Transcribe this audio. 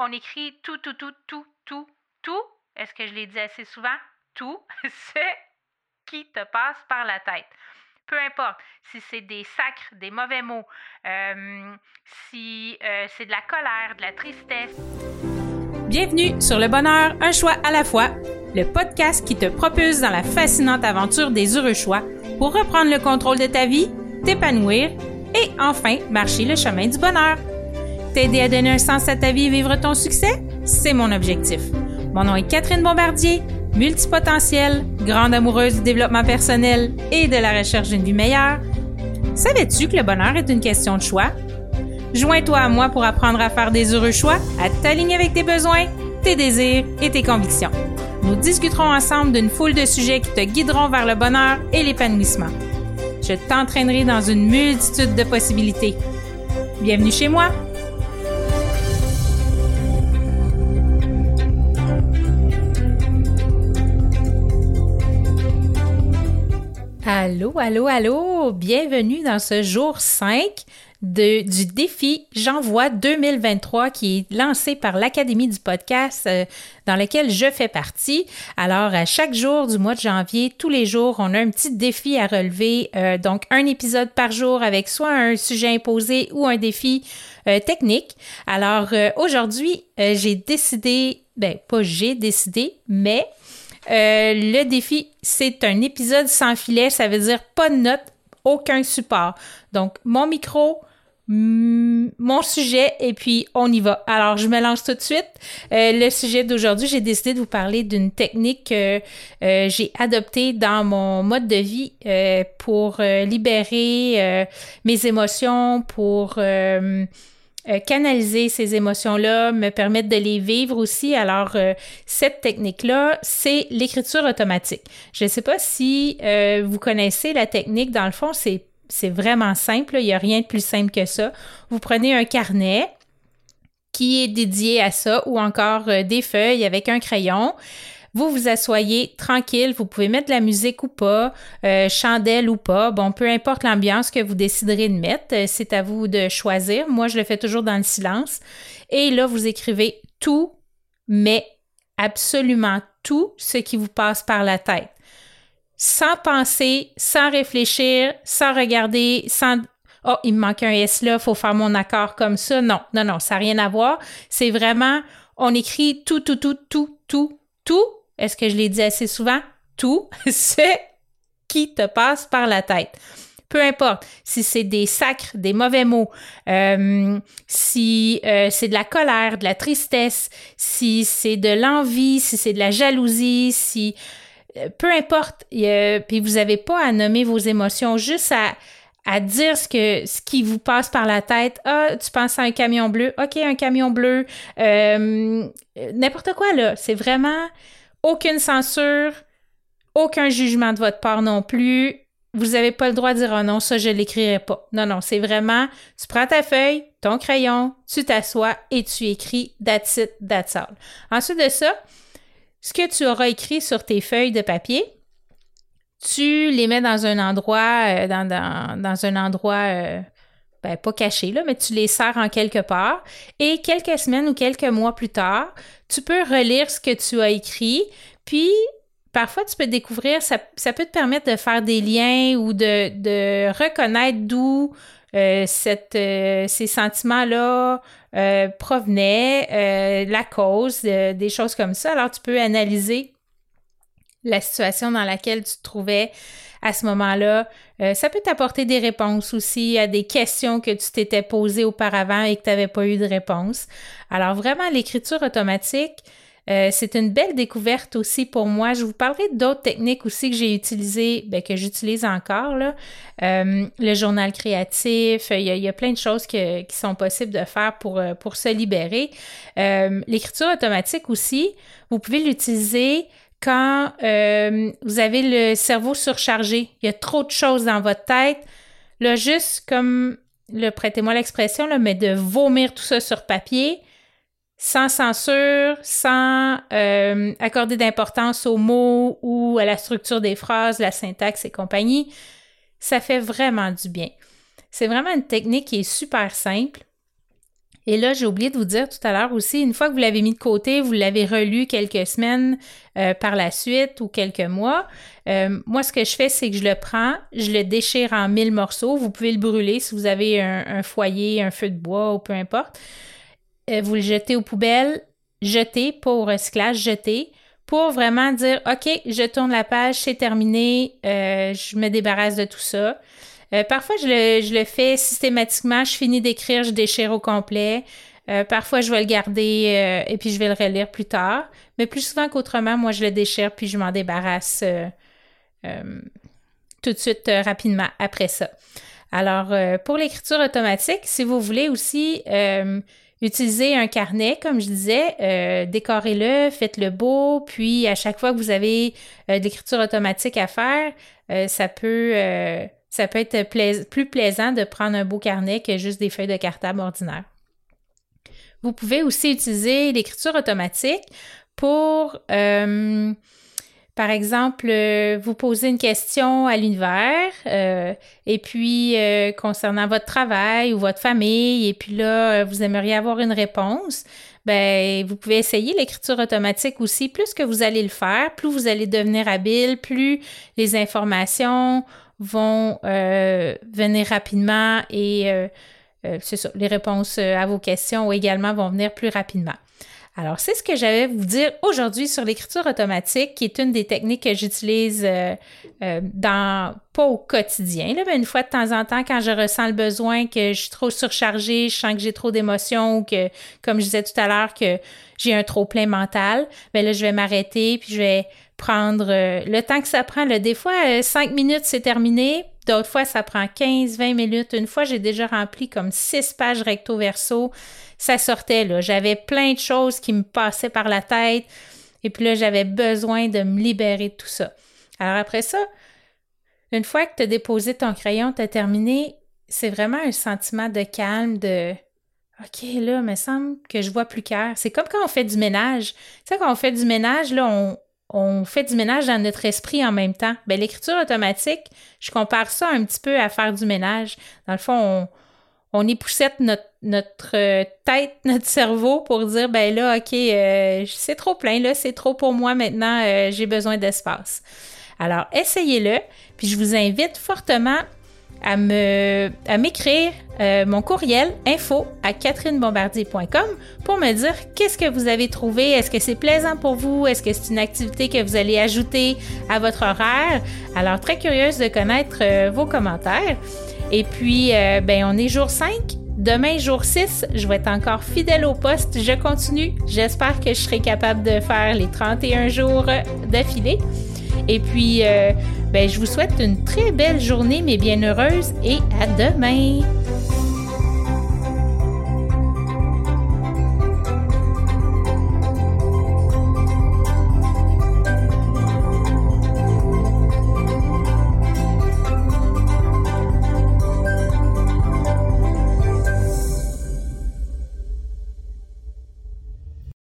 on écrit tout, tout, tout, tout, tout, tout. Est-ce que je l'ai dit assez souvent? Tout ce qui te passe par la tête. Peu importe si c'est des sacres, des mauvais mots, euh, si euh, c'est de la colère, de la tristesse. Bienvenue sur Le Bonheur, un choix à la fois, le podcast qui te propulse dans la fascinante aventure des heureux choix pour reprendre le contrôle de ta vie, t'épanouir et enfin marcher le chemin du bonheur. T'aider à donner un sens à ta vie et vivre ton succès, c'est mon objectif. Mon nom est Catherine Bombardier, multipotentielle, grande amoureuse du développement personnel et de la recherche d'une vie meilleure. Savais-tu que le bonheur est une question de choix? Joins-toi à moi pour apprendre à faire des heureux choix, à t'aligner avec tes besoins, tes désirs et tes convictions. Nous discuterons ensemble d'une foule de sujets qui te guideront vers le bonheur et l'épanouissement. Je t'entraînerai dans une multitude de possibilités. Bienvenue chez moi! Allô, allô, allô! Bienvenue dans ce jour 5 de, du défi J'envoie 2023 qui est lancé par l'Académie du podcast euh, dans lequel je fais partie. Alors, à chaque jour du mois de janvier, tous les jours, on a un petit défi à relever. Euh, donc, un épisode par jour avec soit un sujet imposé ou un défi euh, technique. Alors, aujourd'hui, j'ai décidé, ben, pas j'ai décidé, mais euh, le défi, c'est un épisode sans filet, ça veut dire pas de notes, aucun support. Donc, mon micro, mon sujet et puis on y va. Alors, je me lance tout de suite. Euh, le sujet d'aujourd'hui, j'ai décidé de vous parler d'une technique que euh, j'ai adoptée dans mon mode de vie pour libérer mes émotions, pour euh, canaliser ces émotions-là, me permettre de les vivre aussi. Alors, euh, cette technique-là, c'est l'écriture automatique. Je ne sais pas si euh, vous connaissez la technique. Dans le fond, c'est, c'est vraiment simple. Il n'y a rien de plus simple que ça. Vous prenez un carnet qui est dédié à ça ou encore des feuilles avec un crayon. Vous vous asseyez tranquille, vous pouvez mettre de la musique ou pas, euh, chandelle ou pas, bon, peu importe l'ambiance que vous déciderez de mettre, euh, c'est à vous de choisir. Moi, je le fais toujours dans le silence. Et là, vous écrivez tout, mais absolument tout ce qui vous passe par la tête. Sans penser, sans réfléchir, sans regarder, sans Oh, il me manque un S là, faut faire mon accord comme ça. Non, non, non, ça n'a rien à voir. C'est vraiment, on écrit tout, tout, tout, tout, tout, tout, est-ce que je l'ai dit assez souvent? Tout ce qui te passe par la tête. Peu importe si c'est des sacres, des mauvais mots, euh, si euh, c'est de la colère, de la tristesse, si c'est de l'envie, si c'est de la jalousie, si euh, peu importe, puis vous n'avez pas à nommer vos émotions, juste à, dire ce qui vous passe par la tête. Ah, tu penses à un camion bleu. OK, un camion bleu. N'importe quoi, là. C'est vraiment aucune censure, aucun jugement de votre part non plus. Vous n'avez pas le droit de dire oh non, ça je l'écrirai pas. Non, non, c'est vraiment tu prends ta feuille, ton crayon, tu t'assois et tu écris that's it. Ensuite de ça, ce que tu auras écrit sur tes feuilles de papier, tu les mets dans un endroit, euh, dans, dans, un endroit euh, ben, pas caché, là, mais tu les sers en quelque part. Et quelques semaines ou quelques mois plus tard, tu peux relire ce que tu as écrit, puis parfois tu peux découvrir, ça, peut te permettre de faire des liens ou de, de reconnaître d'où euh, cette, euh, ces sentiments-là euh, provenaient, la cause, des choses comme ça. Alors tu peux analyser la situation dans laquelle tu te trouvais à ce moment-là. Euh, ça peut t'apporter des réponses aussi à des questions que tu t'étais posées auparavant et que tu n'avais pas eu de réponse. Alors vraiment, l'écriture automatique, euh, c'est une belle découverte aussi pour moi. Je vous parlerai d'autres techniques aussi que j'ai utilisées, ben, que j'utilise encore. Euh, le journal créatif, il y, a, plein de choses qui sont possibles de faire pour se libérer. L'écriture automatique aussi, vous pouvez l'utiliser quand euh, vous avez le cerveau surchargé, il y a trop de choses dans votre tête, là, juste comme, le prêtez-moi l'expression, là, mais de vomir tout ça sur papier, sans censure, sans euh, accorder d'importance aux mots ou à la structure des phrases, la syntaxe et compagnie, ça fait vraiment du bien. C'est vraiment une technique qui est super simple Et là, j'ai oublié de vous dire tout à l'heure aussi, une fois que vous l'avez mis de côté, vous l'avez relu quelques semaines euh, par la suite ou quelques mois, euh, moi, ce que je fais, c'est que je le prends, je le déchire en mille morceaux. Vous pouvez le brûler si vous avez un, foyer, un feu de bois ou peu importe. Euh, vous le jetez aux poubelles, jetez, pas au recyclage, jetez pour vraiment dire, OK, je tourne la page, c'est terminé, je me débarrasse de tout ça. Euh, parfois, je le, je le, fais systématiquement. Je finis d'écrire, je déchire au complet. Euh, parfois, je vais le garder euh, et puis je vais le relire plus tard. Mais plus souvent qu'autrement, moi, je le déchire puis je m'en débarrasse tout de suite rapidement après ça. Alors, pour l'écriture automatique, si vous voulez aussi utiliser un carnet, comme je disais, décorez-le, faites-le beau, puis à chaque fois que vous avez de l'écriture automatique à faire, ça peut ça peut être plus plaisant de prendre un beau carnet que juste des feuilles de cartable ordinaires. Vous pouvez aussi utiliser l'écriture automatique pour, euh, par exemple, euh, vous poser une question à l'univers euh, et puis concernant votre travail ou votre famille et puis là, vous aimeriez avoir une réponse. Ben, vous pouvez essayer l'écriture automatique aussi. Plus que vous allez le faire, plus vous allez devenir habile, plus les informations vont euh, venir rapidement et euh, euh, c'est ça, les réponses à vos questions également vont venir plus rapidement. Alors, c'est ce que j'avais à vous dire aujourd'hui sur l'écriture automatique, qui est une des techniques que j'utilise dans, pas au quotidien, là, mais une fois de temps en temps, quand je ressens le besoin que je suis trop surchargée, je sens que j'ai trop d'émotions ou que, comme je disais tout à l'heure, que j'ai un trop plein mental, bien là, je vais m'arrêter puis je vais prendre euh, le temps que ça prend. Des fois, euh, cinq minutes, c'est terminé. D'autres fois, ça prend 15, 20 minutes. Une fois, j'ai déjà rempli comme six pages recto-verso. Ça sortait, là. J'avais plein de choses qui me passaient par la tête. Et puis là, j'avais besoin de me libérer de tout ça. Alors après ça, une fois que tu as déposé ton crayon, tu as terminé, c'est vraiment un sentiment de calme, de OK, là, il me semble que je vois plus clair. C'est comme quand on fait du ménage. Tu sais, quand on fait du ménage, là, on, on fait du ménage dans notre esprit en même temps. Ben, l'écriture automatique, je compare ça un petit peu à faire du ménage. Dans le fond, on, on époussette notre, notre euh, tête, notre cerveau pour dire, ben là, OK, euh, c'est trop plein, là, c'est trop pour moi maintenant, euh, j'ai besoin d'espace. Alors, essayez-le, puis je vous invite fortement à m'écrire euh, mon courriel info à catherinebombardier.com pour me dire qu'est-ce que vous avez trouvé. Est-ce que c'est plaisant pour vous? Est-ce que c'est une activité que vous allez ajouter à votre horaire? Alors, très curieuse de connaître euh, vos commentaires. Et puis, euh, ben, on est jour 5. Demain, jour 6, je vais être encore fidèle au poste. Je continue. J'espère que je serai capable de faire les 31 jours d'affilée. Et puis, euh, ben, je vous souhaite une très belle journée, mais bien heureuse, et à demain!